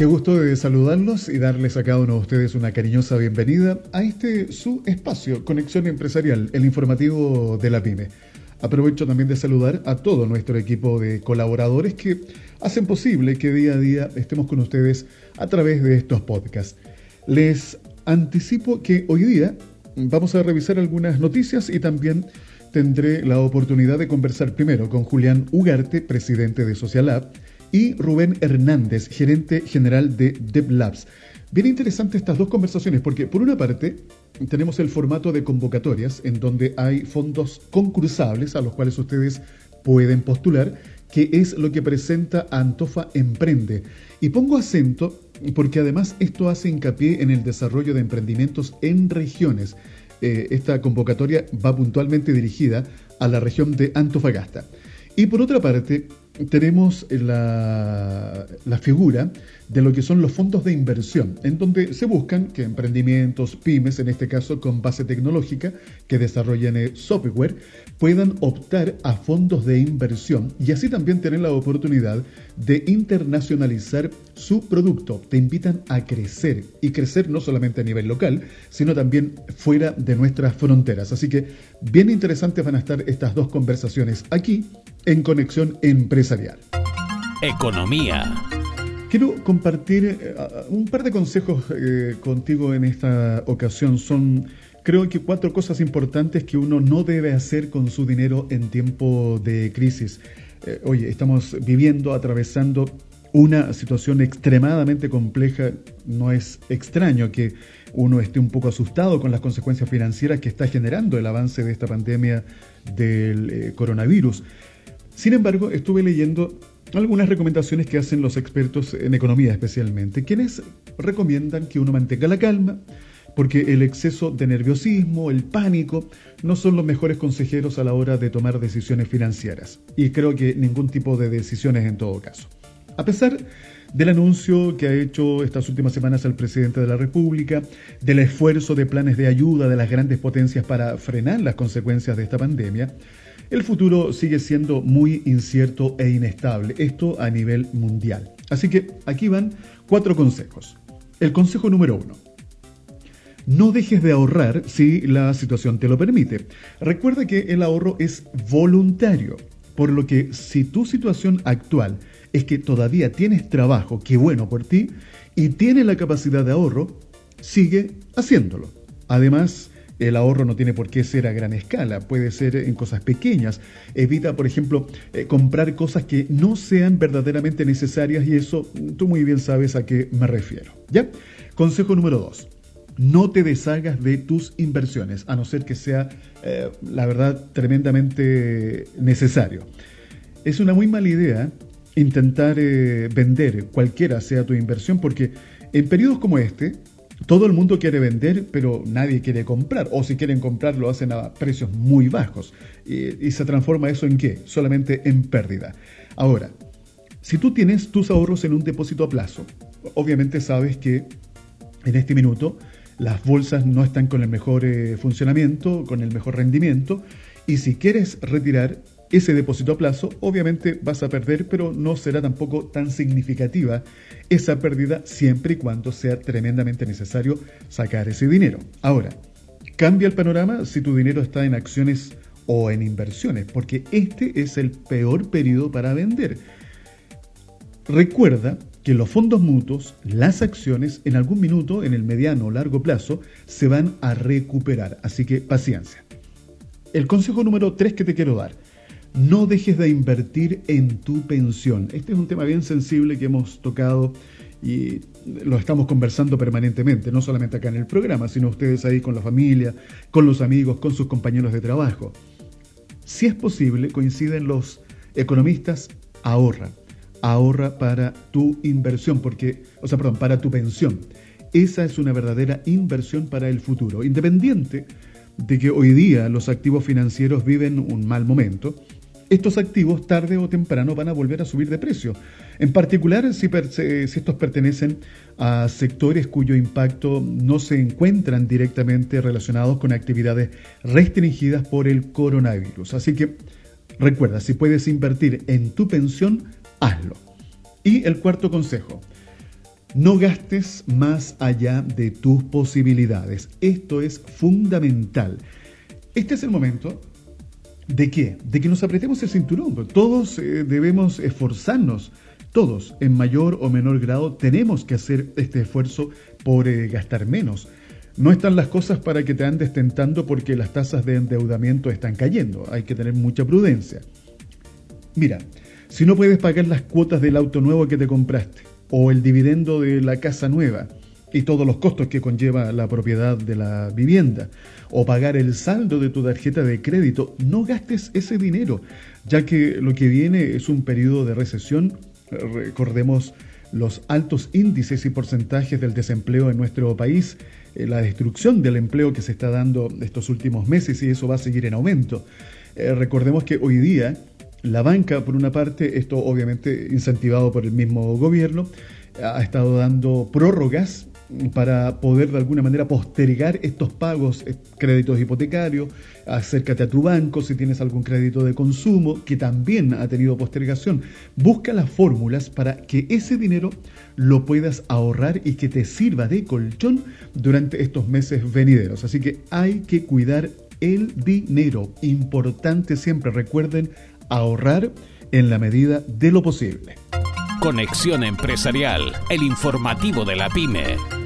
Qué gusto de saludarlos y darles a cada uno de ustedes una cariñosa bienvenida a este su espacio, Conexión Empresarial, el informativo de la PyME. Aprovecho también de saludar a todo nuestro equipo de colaboradores que hacen posible que día a día estemos con ustedes a través de estos podcasts. Les anticipo que hoy día vamos a revisar algunas noticias y también tendré la oportunidad de conversar primero con Julián Ugarte, presidente de Social y Rubén Hernández, gerente general de DevLabs. Bien interesante estas dos conversaciones porque por una parte tenemos el formato de convocatorias en donde hay fondos concursables a los cuales ustedes pueden postular, que es lo que presenta Antofa Emprende. Y pongo acento porque además esto hace hincapié en el desarrollo de emprendimientos en regiones. Eh, esta convocatoria va puntualmente dirigida a la región de Antofagasta. Y por otra parte, tenemos la, figura de lo que son los fondos de inversión, en donde se buscan que emprendimientos, pymes, en este caso con base tecnológica, que desarrollen eh, software, puedan optar a fondos de inversión y así también tener la oportunidad de internacionalizar su producto. Te invitan a crecer y crecer no solamente a nivel local, sino también fuera de nuestras fronteras. Así que bien interesantes van a estar estas dos conversaciones aquí en Conexión Empresarial. Economía. Quiero compartir eh, un par de consejos eh, contigo en esta ocasión. Son, creo que, cuatro cosas importantes que uno no debe hacer con su dinero en tiempo de crisis. Eh, oye, estamos viviendo, atravesando una situación extremadamente compleja. No es extraño que uno esté un poco asustado con las consecuencias financieras que está generando el avance de esta pandemia del coronavirus. Sin embargo, estuve leyendo algunas recomendaciones que hacen los expertos en economía especialmente, quienes recomiendan que uno mantenga la calma, porque el exceso de nerviosismo, el pánico, no son los mejores consejeros a la hora de tomar decisiones financieras. Y creo que ningún tipo de decisiones en todo caso. A pesar del anuncio que ha hecho estas últimas semanas el presidente de la República, del esfuerzo de planes de ayuda de las grandes potencias para frenar las consecuencias de esta pandemia, el futuro sigue siendo muy incierto e inestable, esto a nivel mundial. Así que aquí van cuatro consejos. El consejo número uno. No dejes de ahorrar si la situación te lo permite. Recuerda que el ahorro es voluntario, por lo que si tu situación actual es que todavía tienes trabajo, qué bueno por ti, y tienes la capacidad de ahorro, sigue haciéndolo. Además, el ahorro no tiene por qué ser a gran escala, puede ser en cosas pequeñas. Evita, por ejemplo, eh, comprar cosas que no sean verdaderamente necesarias y eso tú muy bien sabes a qué me refiero. ¿Ya? Consejo número dos. No te deshagas de tus inversiones, a no ser que sea, eh, la verdad, tremendamente necesario. Es una muy mala idea intentar eh, vender cualquiera sea tu inversión porque en periodos como este, todo el mundo quiere vender, pero nadie quiere comprar. O si quieren comprar, lo hacen a precios muy bajos. Y, se transforma eso en qué? Solamente en pérdida. Ahora, si tú tienes tus ahorros en un depósito a plazo, obviamente sabes que en este minuto las bolsas no están con el mejor eh, funcionamiento, con el mejor rendimiento. Y si quieres retirar, ese depósito a plazo, obviamente vas a perder, pero no será tampoco tan significativa esa pérdida siempre y cuando sea tremendamente necesario sacar ese dinero. Ahora, cambia el panorama si tu dinero está en acciones o en inversiones, porque este es el peor periodo para vender. Recuerda que los fondos mutuos, las acciones, en algún minuto, en el mediano o largo plazo, se van a recuperar. Así que paciencia. El consejo número 3 que te quiero dar no dejes de invertir en tu pensión. Este es un tema bien sensible que hemos tocado y lo estamos conversando permanentemente, no solamente acá en el programa, sino ustedes ahí con la familia, con los amigos, con sus compañeros de trabajo. Si es posible, coinciden los economistas, ahorra, ahorra para tu inversión, porque, o sea, perdón, para tu pensión. Esa es una verdadera inversión para el futuro, independiente de que hoy día los activos financieros viven un mal momento estos activos tarde o temprano van a volver a subir de precio. En particular si, estos pertenecen a sectores cuyo impacto no se encuentran directamente relacionados con actividades restringidas por el coronavirus. Así que recuerda, si puedes invertir en tu pensión, hazlo. Y el cuarto consejo, No gastes más allá de tus posibilidades. Esto es fundamental. Este es el momento de qué? De que nos apretemos el cinturón. Todos eh, debemos esforzarnos. Todos, en mayor o menor grado, tenemos que hacer este esfuerzo por eh, gastar menos. No están las cosas para que te andes tentando porque las tasas de endeudamiento están cayendo. Hay que tener mucha prudencia. Mira, si no puedes pagar las cuotas del auto nuevo que te compraste o el dividendo de la casa nueva y todos los costos que conlleva la propiedad de la vivienda o pagar el saldo de tu tarjeta de crédito, no gastes ese dinero, ya que lo que viene es un periodo de recesión. Recordemos los altos índices y porcentajes del desempleo en nuestro país, eh, la destrucción del empleo que se está dando estos últimos meses y eso va a seguir en aumento. Eh, recordemos que hoy día la banca, por una parte, esto obviamente incentivado por el mismo gobierno, ha estado dando prórrogas para poder de alguna manera postergar estos pagos, eh, créditos hipotecarios, acércate a tu banco si tienes algún crédito de consumo que también ha tenido postergación. Busca las fórmulas para que ese dinero lo puedas ahorrar y que te sirva de colchón durante estos meses venideros. Así que hay que cuidar el dinero. Importante siempre, recuerden, ahorrar en la medida de lo posible. Conexión Empresarial, el informativo de la pyme.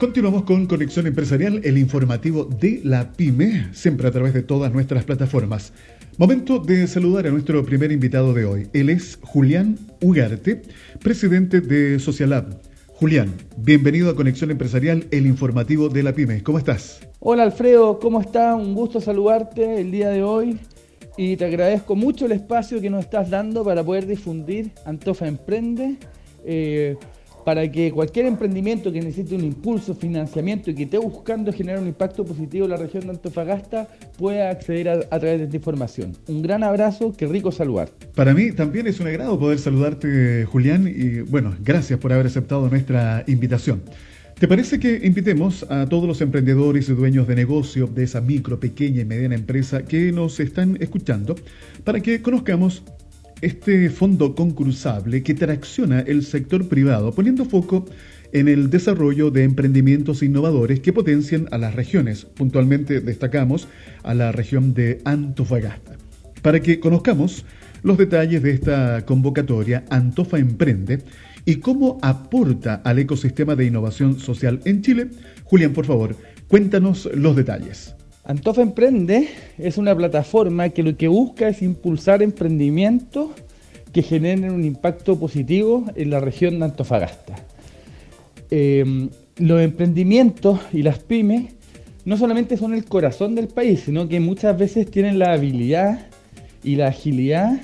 Continuamos con Conexión Empresarial, el informativo de la pyme, siempre a través de todas nuestras plataformas. Momento de saludar a nuestro primer invitado de hoy. Él es Julián Ugarte, presidente de Socialab. Julián, bienvenido a Conexión Empresarial, el informativo de la pyme. ¿Cómo estás? Hola Alfredo, ¿cómo estás? Un gusto saludarte el día de hoy y te agradezco mucho el espacio que nos estás dando para poder difundir Antofa Emprende, eh, para que cualquier emprendimiento que necesite un impulso, financiamiento y que esté buscando generar un impacto positivo en la región de Antofagasta pueda acceder a, través de esta información. Un gran abrazo, qué rico saludar. Para mí también es un agrado poder saludarte, Julián, y bueno, gracias por haber aceptado nuestra invitación. ¿Te parece que invitemos a todos los emprendedores y dueños de negocio de esa micro, pequeña y mediana empresa que nos están escuchando para que conozcamos este fondo concursable que tracciona el sector privado poniendo foco en el desarrollo de emprendimientos innovadores que potencian a las regiones. Puntualmente destacamos a la región de Antofagasta. Para que conozcamos los detalles de esta convocatoria, Antofa Emprende y cómo aporta al ecosistema de innovación social en Chile. Julián, por favor, cuéntanos los detalles. Antofa Emprende es una plataforma que lo que busca es impulsar emprendimientos que generen un impacto positivo en la región de Antofagasta. Eh, los emprendimientos y las pymes no solamente son el corazón del país, sino que muchas veces tienen la habilidad y la agilidad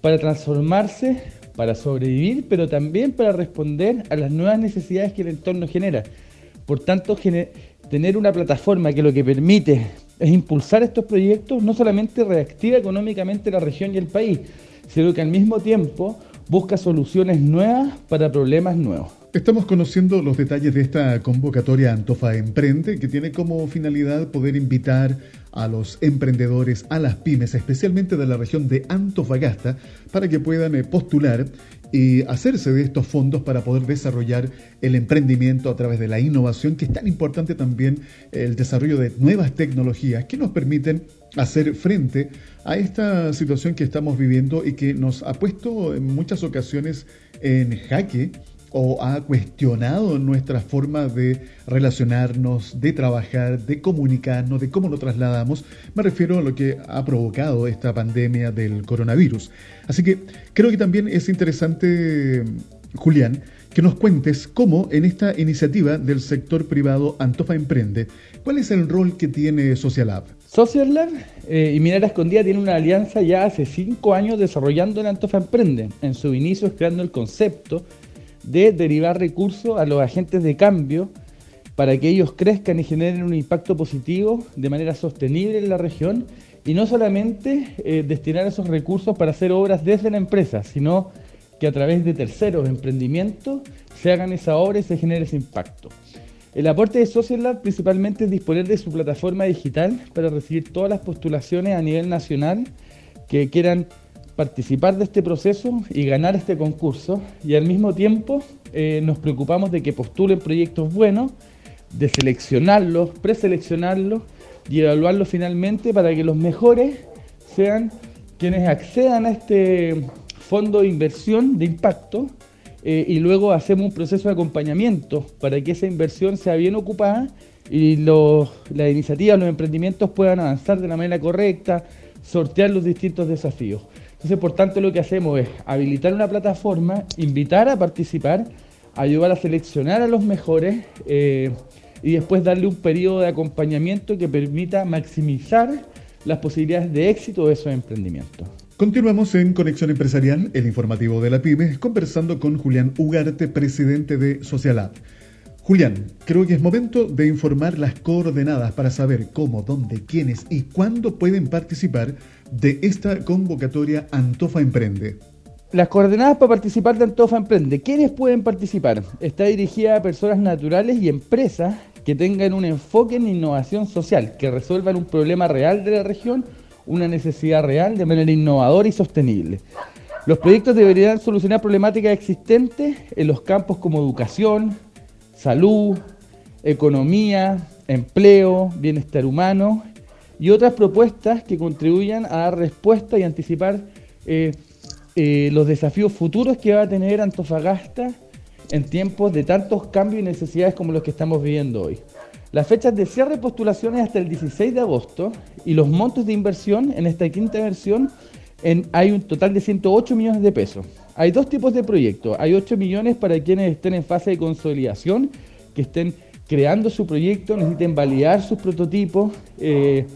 para transformarse para sobrevivir, pero también para responder a las nuevas necesidades que el entorno genera. Por tanto, tener una plataforma que lo que permite es impulsar estos proyectos, no solamente reactiva económicamente la región y el país, sino que al mismo tiempo busca soluciones nuevas para problemas nuevos. Estamos conociendo los detalles de esta convocatoria Antofa Emprende, que tiene como finalidad poder invitar a los emprendedores, a las pymes, especialmente de la región de Antofagasta, para que puedan eh, postular y hacerse de estos fondos para poder desarrollar el emprendimiento a través de la innovación, que es tan importante también el desarrollo de nuevas tecnologías que nos permiten hacer frente a esta situación que estamos viviendo y que nos ha puesto en muchas ocasiones en jaque o ha cuestionado nuestra forma de relacionarnos, de trabajar, de comunicarnos, de cómo lo trasladamos. Me refiero a lo que ha provocado esta pandemia del coronavirus. Así que creo que también es interesante, Julián, que nos cuentes cómo en esta iniciativa del sector privado Antofa Emprende, ¿cuál es el rol que tiene Social Lab? Social Lab eh, y Minera Escondida tiene una alianza ya hace cinco años desarrollando el Antofa Emprende. En su inicio creando el concepto de derivar recursos a los agentes de cambio para que ellos crezcan y generen un impacto positivo de manera sostenible en la región y no solamente eh, destinar esos recursos para hacer obras desde la empresa, sino que a través de terceros emprendimientos se hagan esa obra y se genere ese impacto. El aporte de Social Lab principalmente es disponer de su plataforma digital para recibir todas las postulaciones a nivel nacional que quieran participar de este proceso y ganar este concurso y al mismo tiempo eh, nos preocupamos de que postulen proyectos buenos, de seleccionarlos, preseleccionarlos y evaluarlos finalmente para que los mejores sean quienes accedan a este fondo de inversión de impacto eh, y luego hacemos un proceso de acompañamiento para que esa inversión sea bien ocupada y las iniciativas, los emprendimientos puedan avanzar de la manera correcta, sortear los distintos desafíos. Entonces, por tanto, lo que hacemos es habilitar una plataforma, invitar a participar, ayudar a seleccionar a los mejores eh, y después darle un periodo de acompañamiento que permita maximizar las posibilidades de éxito de esos emprendimientos. Continuamos en Conexión Empresarial, el informativo de la PyME, conversando con Julián Ugarte, presidente de Socialab. Julián, creo que es momento de informar las coordenadas para saber cómo, dónde, quiénes y cuándo pueden participar de esta convocatoria Antofa Emprende. Las coordenadas para participar de Antofa Emprende. ¿Quiénes pueden participar? Está dirigida a personas naturales y empresas que tengan un enfoque en innovación social, que resuelvan un problema real de la región, una necesidad real de manera innovadora y sostenible. Los proyectos deberían solucionar problemáticas existentes en los campos como educación, salud, economía, empleo, bienestar humano y otras propuestas que contribuyan a dar respuesta y anticipar eh, eh, los desafíos futuros que va a tener Antofagasta en tiempos de tantos cambios y necesidades como los que estamos viviendo hoy. Las fechas de cierre de postulaciones hasta el 16 de agosto y los montos de inversión en esta quinta versión hay un total de 108 millones de pesos. Hay dos tipos de proyectos. Hay 8 millones para quienes estén en fase de consolidación, que estén creando su proyecto, necesiten validar sus prototipos eh,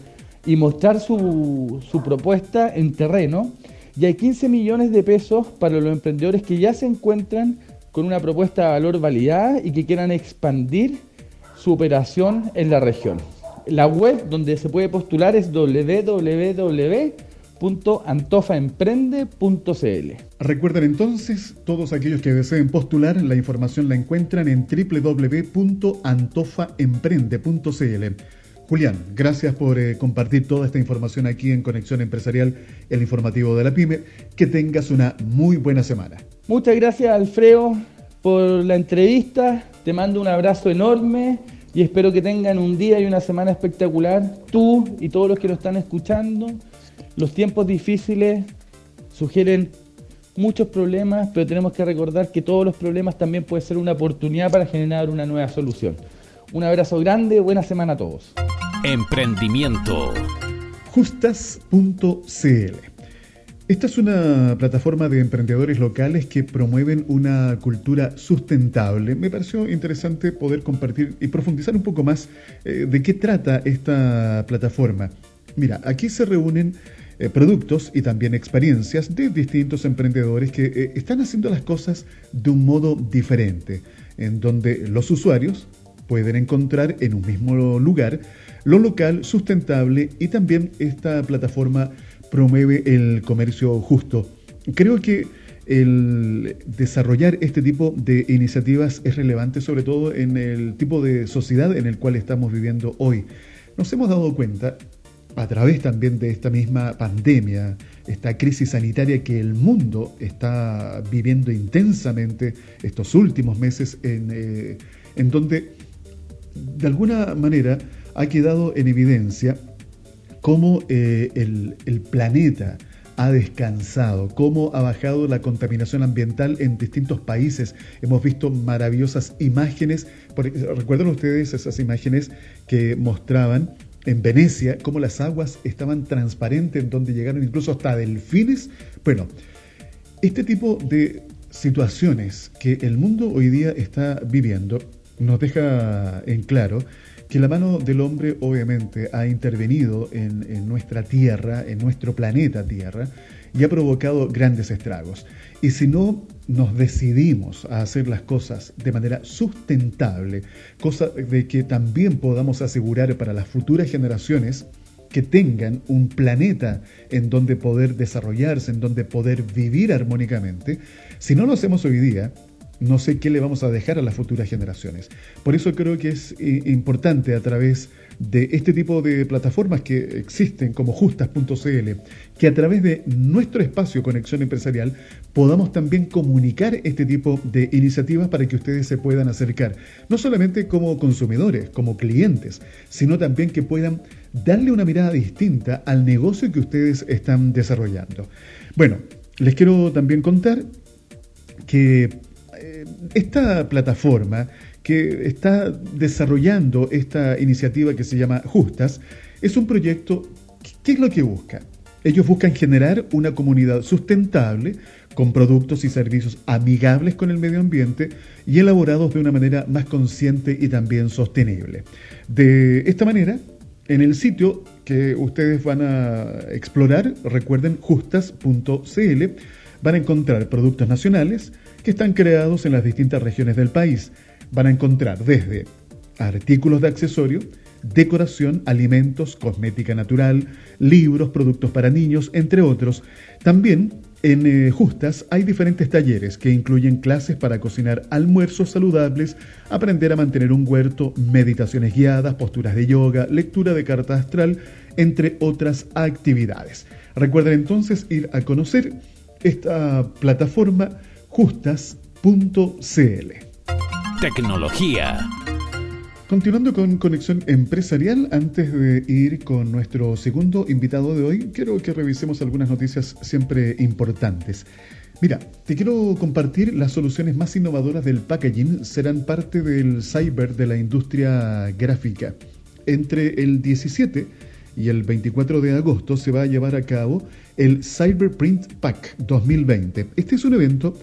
y mostrar su, su propuesta en terreno. Y hay 15 millones de pesos para los emprendedores que ya se encuentran con una propuesta de valor validada y que quieran expandir su operación en la región. La web donde se puede postular es www.antofaemprende.cl. Recuerden entonces, todos aquellos que deseen postular, la información la encuentran en www.antofaemprende.cl. Julián, gracias por eh, compartir toda esta información aquí en Conexión Empresarial, el informativo de la PyME. Que tengas una muy buena semana. Muchas gracias, Alfredo, por la entrevista. Te mando un abrazo enorme y espero que tengan un día y una semana espectacular. Tú y todos los que lo están escuchando. Los tiempos difíciles sugieren muchos problemas, pero tenemos que recordar que todos los problemas también pueden ser una oportunidad para generar una nueva solución. Un abrazo grande, buena semana a todos. Emprendimiento. Justas.cl. Esta es una plataforma de emprendedores locales que promueven una cultura sustentable. Me pareció interesante poder compartir y profundizar un poco más eh, de qué trata esta plataforma. Mira, aquí se reúnen eh, productos y también experiencias de distintos emprendedores que eh, están haciendo las cosas de un modo diferente, en donde los usuarios pueden encontrar en un mismo lugar lo local, sustentable y también esta plataforma promueve el comercio justo. Creo que el desarrollar este tipo de iniciativas es relevante sobre todo en el tipo de sociedad en el cual estamos viviendo hoy. Nos hemos dado cuenta a través también de esta misma pandemia, esta crisis sanitaria que el mundo está viviendo intensamente estos últimos meses en, eh, en donde de alguna manera ha quedado en evidencia cómo eh, el, planeta ha descansado, cómo ha bajado la contaminación ambiental en distintos países. Hemos visto maravillosas imágenes, recuerdan ustedes esas imágenes que mostraban en Venecia cómo las aguas estaban transparentes, en donde llegaron incluso hasta delfines. Bueno, este tipo de situaciones que el mundo hoy día está viviendo nos deja en claro que la mano del hombre obviamente ha intervenido en, nuestra Tierra, en nuestro planeta Tierra, y ha provocado grandes estragos. Y si no nos decidimos a hacer las cosas de manera sustentable, cosa de que también podamos asegurar para las futuras generaciones que tengan un planeta en donde poder desarrollarse, en donde poder vivir armónicamente, si no lo hacemos hoy día, no sé qué le vamos a dejar a las futuras generaciones. Por eso creo que es eh, importante a través de este tipo de plataformas que existen como justas.cl, que a través de nuestro espacio Conexión Empresarial podamos también comunicar este tipo de iniciativas para que ustedes se puedan acercar, no solamente como consumidores, como clientes, sino también que puedan darle una mirada distinta al negocio que ustedes están desarrollando. Bueno, les quiero también contar que esta plataforma que está desarrollando esta iniciativa que se llama Justas es un proyecto, ¿qué es lo que busca? Ellos buscan generar una comunidad sustentable con productos y servicios amigables con el medio ambiente y elaborados de una manera más consciente y también sostenible. De esta manera, en el sitio que ustedes van a explorar, recuerden justas.cl, van a encontrar productos nacionales que están creados en las distintas regiones del país. Van a encontrar desde artículos de accesorio, decoración, alimentos, cosmética natural, libros, productos para niños, entre otros. También en eh, Justas hay diferentes talleres que incluyen clases para cocinar almuerzos saludables, aprender a mantener un huerto, meditaciones guiadas, posturas de yoga, lectura de carta astral, entre otras actividades. Recuerden entonces ir a conocer esta plataforma justas.cl. Tecnología. Continuando con Conexión Empresarial, antes de ir con nuestro segundo invitado de hoy, quiero que revisemos algunas noticias siempre importantes. Mira, te quiero compartir las soluciones más innovadoras del packaging serán parte del cyber de la industria gráfica. Entre el 17 y el 24 de agosto se va a llevar a cabo el Cyberprint Pack 2020. Este es un evento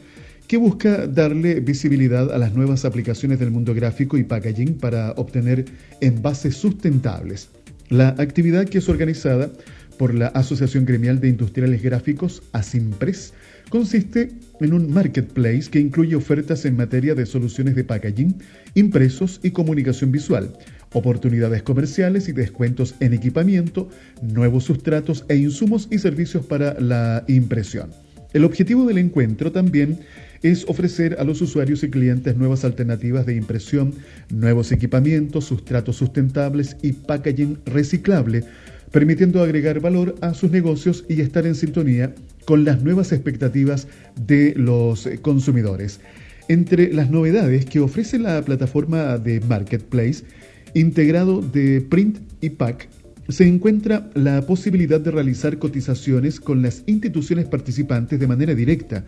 que busca darle visibilidad a las nuevas aplicaciones del mundo gráfico y packaging para obtener envases sustentables. La actividad que es organizada por la Asociación Gremial de Industriales Gráficos, ASIMPRES, consiste en un marketplace que incluye ofertas en materia de soluciones de packaging, impresos y comunicación visual, oportunidades comerciales y descuentos en equipamiento, nuevos sustratos e insumos y servicios para la impresión. El objetivo del encuentro también es ofrecer a los usuarios y clientes nuevas alternativas de impresión, nuevos equipamientos, sustratos sustentables y packaging reciclable, permitiendo agregar valor a sus negocios y estar en sintonía con las nuevas expectativas de los consumidores. Entre las novedades que ofrece la plataforma de Marketplace, integrado de Print y Pack, se encuentra la posibilidad de realizar cotizaciones con las instituciones participantes de manera directa,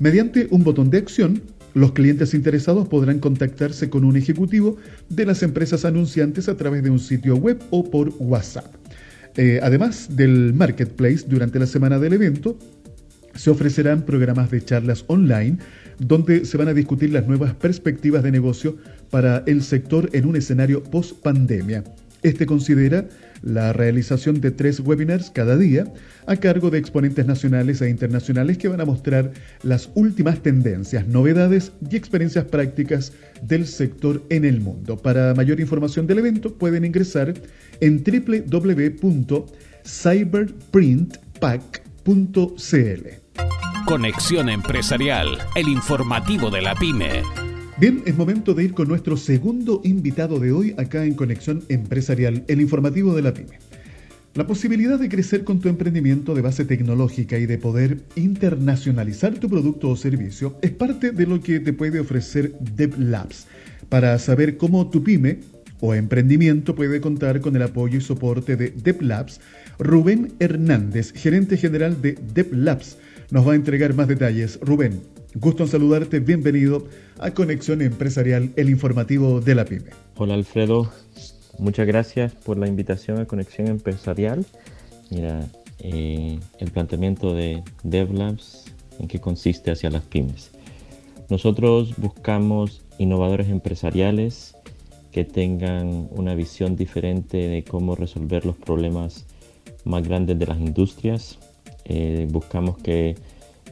Mediante un botón de acción, los clientes interesados podrán contactarse con un ejecutivo de las empresas anunciantes a través de un sitio web o por WhatsApp. Eh, además del marketplace, durante la semana del evento, se ofrecerán programas de charlas online donde se van a discutir las nuevas perspectivas de negocio para el sector en un escenario post pandemia. Este considera la realización de tres webinars cada día a cargo de exponentes nacionales e internacionales que van a mostrar las últimas tendencias, novedades y experiencias prácticas del sector en el mundo. Para mayor información del evento pueden ingresar en www.cyberprintpack.cl. Conexión Empresarial, el informativo de la pyme. Bien, es momento de ir con nuestro segundo invitado de hoy acá en Conexión Empresarial, el informativo de la pyme. La posibilidad de crecer con tu emprendimiento de base tecnológica y de poder internacionalizar tu producto o servicio es parte de lo que te puede ofrecer DevLabs. Para saber cómo tu pyme o emprendimiento puede contar con el apoyo y soporte de DevLabs, Rubén Hernández, gerente general de DevLabs, nos va a entregar más detalles. Rubén, Gusto en saludarte, bienvenido a Conexión Empresarial, el informativo de la PyME. Hola Alfredo, muchas gracias por la invitación a Conexión Empresarial. Mira, eh, el planteamiento de DevLabs, ¿en qué consiste hacia las pymes? Nosotros buscamos innovadores empresariales que tengan una visión diferente de cómo resolver los problemas más grandes de las industrias. Eh, buscamos que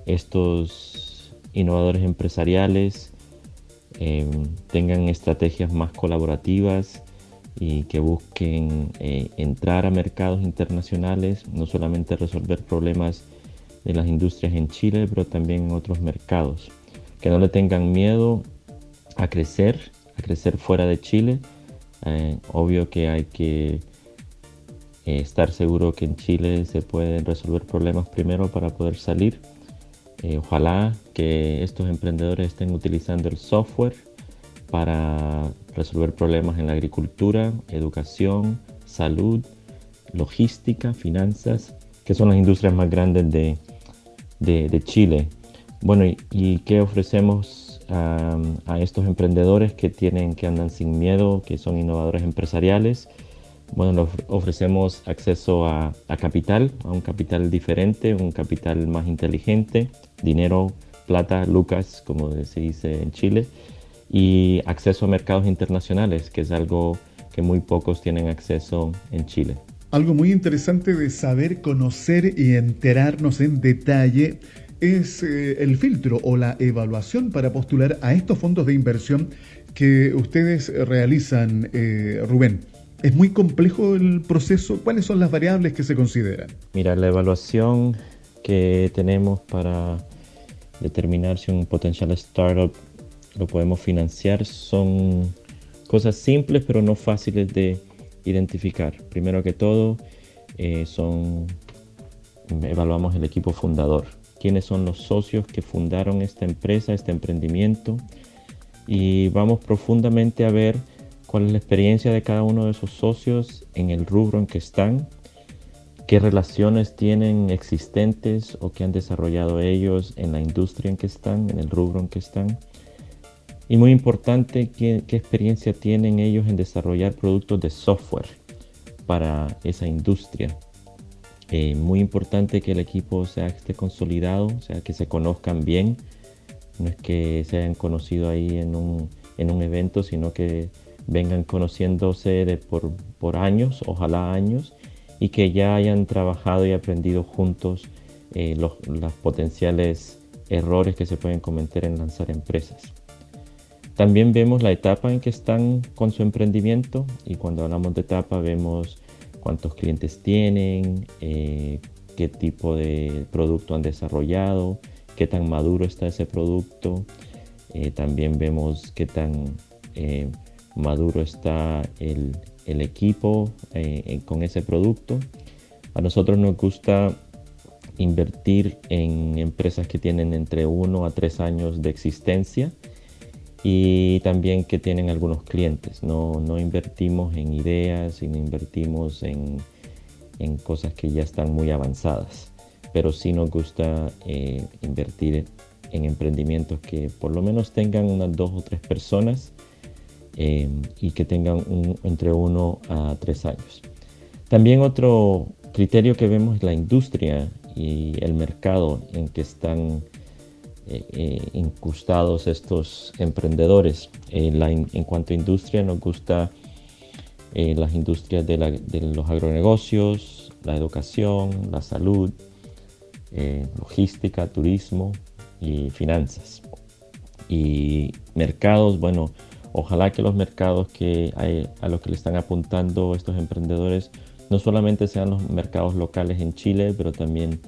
estos innovadores empresariales em, tengan estrategias más colaborativas y que busquen eh, entrar a mercados internacionales, no solamente resolver problemas de las industrias en Chile, pero también en otros mercados. que no le tengan miedo a crecer, a crecer fuera de Chile. Eh, obvio que hay que eh, estar seguro que en Chile se pueden resolver problemas primero para poder salir. Eh, ojalá que estos emprendedores estén utilizando el software para resolver problemas en la agricultura, educación, salud, logística, finanzas, que son las industrias más grandes de, de, Chile. Bueno, y, qué ofrecemos a, estos emprendedores que tienen, que andan sin miedo, que son innovadores empresariales? Bueno, les ofrecemos acceso a, a capital, a un capital diferente, un capital más inteligente, dinero, plata, lucas, como se dice en Chile, y acceso a mercados internacionales, que es algo que muy pocos tienen acceso en Chile. Algo muy interesante de saber, conocer y enterarnos en detalle es eh, el filtro o la evaluación para postular a estos fondos de inversión que ustedes realizan, eh, Rubén. ¿Es muy complejo el proceso? ¿Cuáles son las variables que se consideran? Mira, la evaluación que tenemos para determinar si un potencial startup lo podemos financiar son cosas simples pero no fáciles de identificar. Primero que todo, eh, son, evaluamos el equipo fundador. ¿Quiénes son los socios que fundaron esta empresa, este emprendimiento? Y vamos profundamente a ver cuál es la experiencia de cada uno de esos socios en el rubro en que están, qué relaciones tienen existentes o que han desarrollado ellos en la industria en que están, en el rubro en que están y muy importante, ¿qué, experiencia tienen ellos en desarrollar productos de software para esa industria? Eh, muy importante que el equipo sea esté consolidado, o sea, que se conozcan bien. No es que se hayan conocido ahí en un, evento, sino que vengan conociéndose por, por, años, ojalá años, y que ya hayan trabajado y aprendido juntos eh, los, los potenciales errores que se pueden cometer en lanzar empresas. También vemos la etapa en que están con su emprendimiento y cuando hablamos de etapa vemos cuántos clientes tienen, eh, qué tipo de producto han desarrollado, qué tan maduro está ese producto. Eh, también vemos qué tan eh, maduro está el, el equipo con ese producto. A nosotros nos gusta invertir en empresas que tienen entre 1 a 3 años de existencia y también que tienen algunos clientes. No, no invertimos en ideas, sino invertimos en, en, cosas que ya están muy avanzadas. Pero sí nos gusta eh, invertir en emprendimientos que por lo menos tengan unas dos o tres personas eh, y que tengan entre uno a tres años. También otro criterio que vemos es la industria y el mercado en que están eh, eh, incrustados estos emprendedores. Eh, en cuanto a industria, nos gusta las industrias de, los agronegocios, la educación, la salud, logística, turismo y finanzas. Y mercados, bueno, ojalá que los mercados que a los que le están apuntando estos emprendedores no solamente sean los mercados locales en Chile, pero también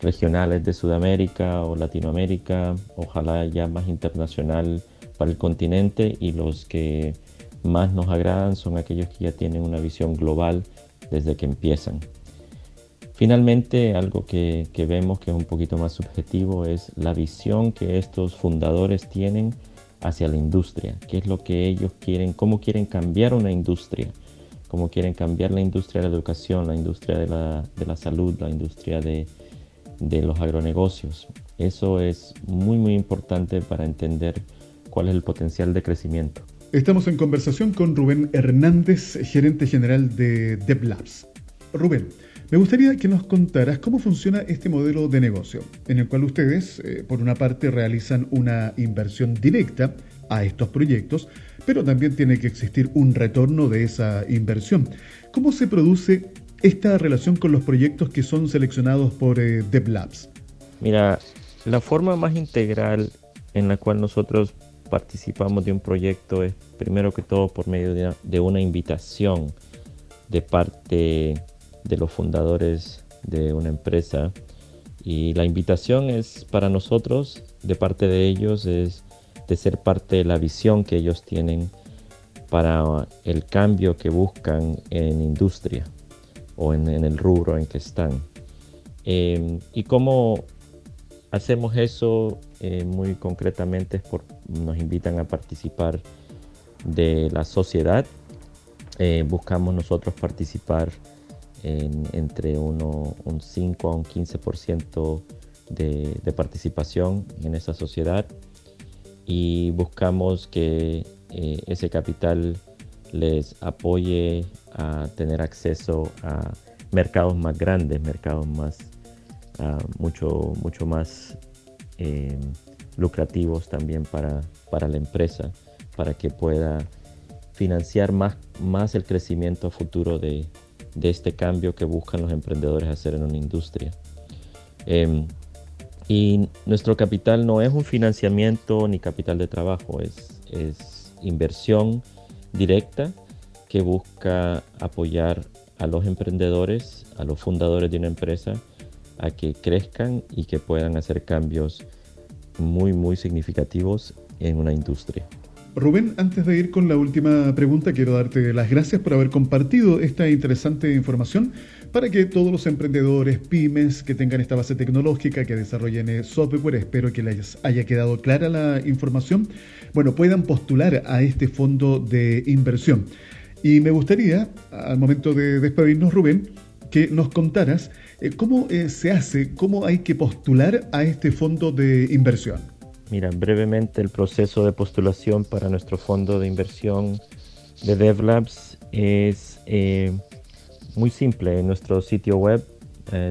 regionales de Sudamérica o Latinoamérica, ojalá ya más internacional para el continente y los que más nos agradan son aquellos que ya tienen una visión global desde que empiezan. Finalmente, algo que, vemos que es un poquito más subjetivo es la visión que estos fundadores tienen hacia la industria, qué es lo que ellos quieren, cómo quieren cambiar una industria, cómo quieren cambiar la industria de la educación, la industria de la, de la salud, la industria de, de los agronegocios. Eso es muy muy importante para entender cuál es el potencial de crecimiento. Estamos en conversación con Rubén Hernández, gerente general de DevLabs. Rubén, me gustaría que nos contaras cómo funciona este modelo de negocio, en el cual ustedes, eh, por una parte, realizan una inversión directa a estos proyectos, pero también tiene que existir un retorno de esa inversión. ¿Cómo se produce esta relación con los proyectos que son seleccionados por eh, DevLabs? Mira, la forma más integral en la cual nosotros participamos de un proyecto es primero que todo por medio de una, invitación de parte de los fundadores de una empresa Y la invitación es para nosotros, de parte de ellos, es de ser parte de la visión que ellos tienen para el cambio que buscan en industria o en, el rubro en que están. Em, y cómo hacemos eso eh, muy concretamente es por, nos invitan a participar de la sociedad. Eh, buscamos nosotros participar en, entre un 5 a un 15% de, de participación en esa sociedad. Y buscamos que eh, ese capital les apoye a tener acceso a mercados más grandes, mercados más ah, mucho, mucho más eh, lucrativos también para, para, la empresa, para que pueda financiar más, más el crecimiento futuro de, de, este cambio que buscan los emprendedores hacer en una industria. Em, y nuestro capital no es un financiamiento ni capital de trabajo, es, es inversión directa que busca apoyar a los emprendedores, a los fundadores de una empresa, a que crezcan y que puedan hacer cambios muy, muy significativos en una industria. Rubén, antes de ir con la última pregunta, quiero darte las gracias por haber compartido esta interesante información para que todos los emprendedores, pymes que tengan esta base tecnológica, que desarrollen software, espero que les haya quedado clara la información, bueno, puedan postular a este fondo de inversión. Y me gustaría, al momento de despedirnos, Rubén, que nos contaras eh, cómo eh, se hace, cómo hay que postular a este fondo de inversión. Mira, brevemente el proceso de postulación para nuestro fondo de inversión de DevLabs es eh, muy simple. En nuestro sitio web eh,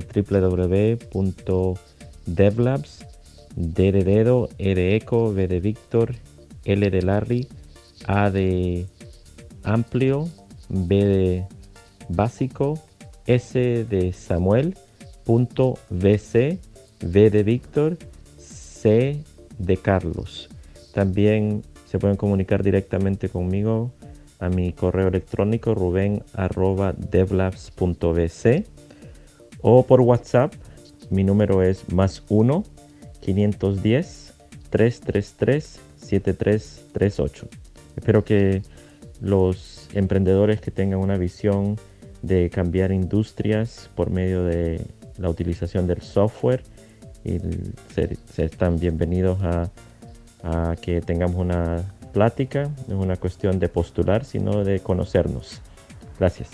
www.devlabs, D de dedo, E de eco, V de Víctor, L de Larry, A de amplio, B de básico, S de Samuel, punto VC, V de Víctor, C de Carlos. También se pueden comunicar directamente conmigo a mi correo electrónico ruben.devlabs.bc o por WhatsApp. Mi número es más 1 510 333 7338. Espero que los emprendedores que tengan una visión de cambiar industrias por medio de la utilización del software y se, están bienvenidos a, que tengamos una plática. No es una cuestión de postular, sino de conocernos. Gracias.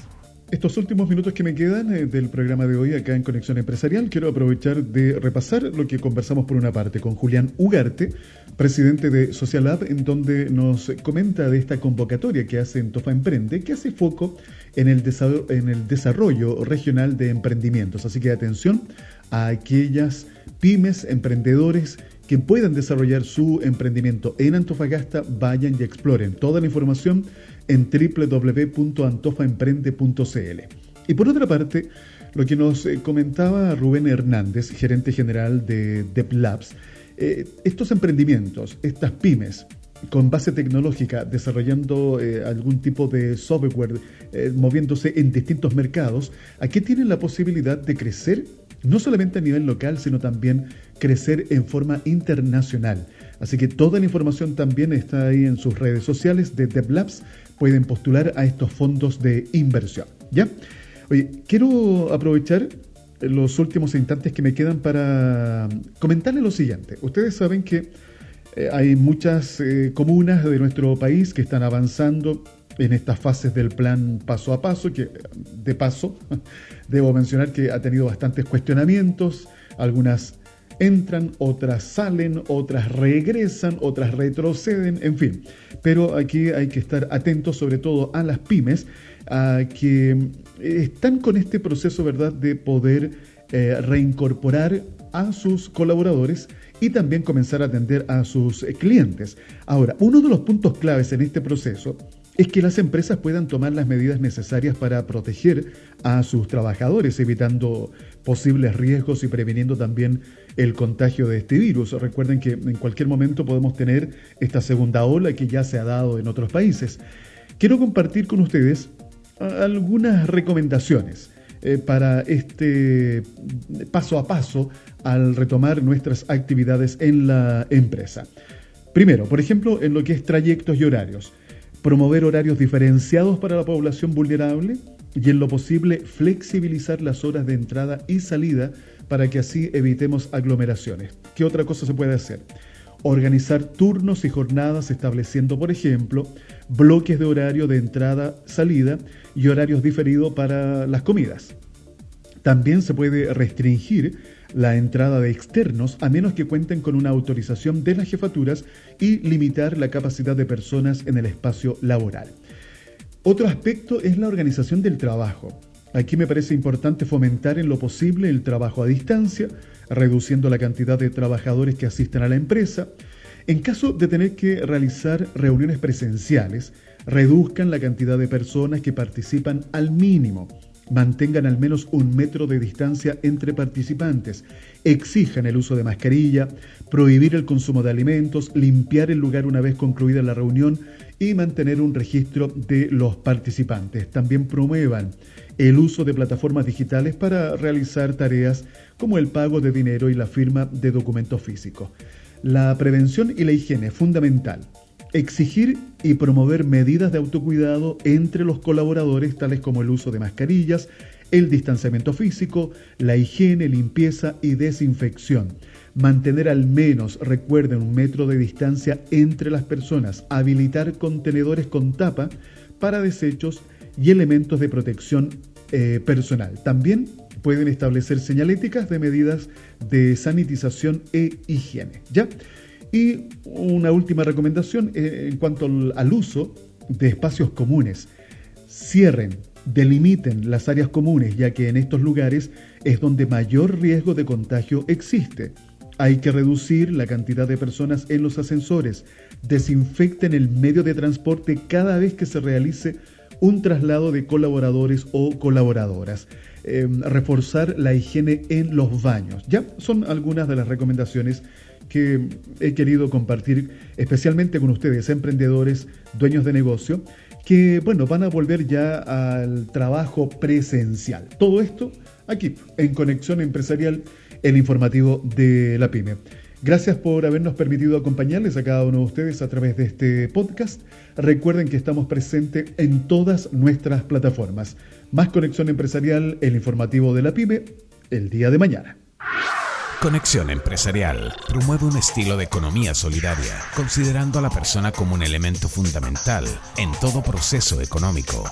Estos últimos minutos que me quedan eh, del programa de hoy acá en Conexión Empresarial, quiero aprovechar de repasar lo que conversamos por una parte con Julián Ugarte, presidente de Socialab, en donde nos comenta de esta convocatoria que hace en Tofa Emprende, que hace foco en el, en el desarrollo regional de emprendimientos. Así que atención a aquellas pymes, emprendedores que puedan desarrollar su emprendimiento en Antofagasta, vayan y exploren toda la información en www.antofaemprende.cl. Y por otra parte, lo que nos eh, comentaba Rubén Hernández, gerente general de DevLabs, eh, estos emprendimientos, estas pymes, con base tecnológica, desarrollando eh, algún tipo de software, moviéndose en distintos mercados, aquí tienen la posibilidad de crecer no solamente a nivel local, sino también crecer en forma internacional. Así que toda la información también está ahí en sus redes sociales de DevLabs. Pueden postular a estos fondos de inversión. ¿Ya? Oye, quiero aprovechar los últimos instantes que me quedan para comentarles lo siguiente. Ustedes saben que eh, hay muchas eh, comunas de nuestro país que están avanzando en estas fases del plan paso a paso, que de paso debo mencionar que ha tenido bastantes cuestionamientos, algunas entran, otras salen, otras regresan, otras retroceden, en fin. Pero aquí hay que estar atentos sobre todo a las pymes, a que están con este proceso, ¿verdad?, de poder eh, reincorporar a sus colaboradores y también comenzar a atender a sus clientes. Ahora, uno de los puntos claves en este proceso es que las empresas puedan tomar las medidas necesarias para proteger a sus trabajadores, evitando posibles riesgos y previniendo también el contagio de este virus. Recuerden que en cualquier momento podemos tener esta segunda ola que ya se ha dado en otros países. Quiero compartir con ustedes algunas recomendaciones eh, para este paso a paso al retomar nuestras actividades en la empresa. Primero, por ejemplo, en lo que es trayectos y horarios. Promover horarios diferenciados para la población vulnerable y en lo posible flexibilizar las horas de entrada y salida para que así evitemos aglomeraciones. ¿Qué otra cosa se puede hacer? Organizar turnos y jornadas estableciendo, por ejemplo, bloques de horario de entrada-salida y horarios diferidos para las comidas. También se puede restringir la entrada de externos a menos que cuenten con una autorización de las jefaturas y limitar la capacidad de personas en el espacio laboral. Otro aspecto es la organización del trabajo. Aquí me parece importante fomentar en lo posible el trabajo a distancia, reduciendo la cantidad de trabajadores que asisten a la empresa. En caso de tener que realizar reuniones presenciales, reduzcan la cantidad de personas que participan al mínimo mantengan al menos un metro de distancia entre participantes, exijan el uso de mascarilla, prohibir el consumo de alimentos, limpiar el lugar una vez concluida la reunión y mantener un registro de los participantes. También promuevan el uso de plataformas digitales para realizar tareas como el pago de dinero y la firma de documentos físicos. La prevención y la higiene es fundamental. Exigir y promover medidas de autocuidado entre los colaboradores, tales como el uso de mascarillas, el distanciamiento físico, la higiene, limpieza y desinfección. Mantener al menos, recuerden, un metro de distancia entre las personas. Habilitar contenedores con tapa para desechos y elementos de protección eh, personal. También pueden establecer señaléticas de medidas de sanitización e higiene. ¿Ya? Y una última recomendación eh, en cuanto al, uso de espacios comunes. Cierren, delimiten las áreas comunes, ya que en estos lugares es donde mayor riesgo de contagio existe. Hay que reducir la cantidad de personas en los ascensores. Desinfecten el medio de transporte cada vez que se realice un traslado de colaboradores o colaboradoras. Em, reforzar la higiene en los baños. Ya son algunas de las recomendaciones que he querido compartir especialmente con ustedes, emprendedores, dueños de negocio, que bueno, van a volver ya al trabajo presencial. Todo esto aquí, en Conexión Empresarial, el informativo de la PyME. Gracias por habernos permitido acompañarles a cada uno de ustedes a través de este podcast. Recuerden que estamos presentes en todas nuestras plataformas. Más Conexión Empresarial, el informativo de la PyME, el día de mañana. Conexión Empresarial promueve un estilo de economía solidaria, considerando a la persona como un elemento fundamental en todo proceso económico.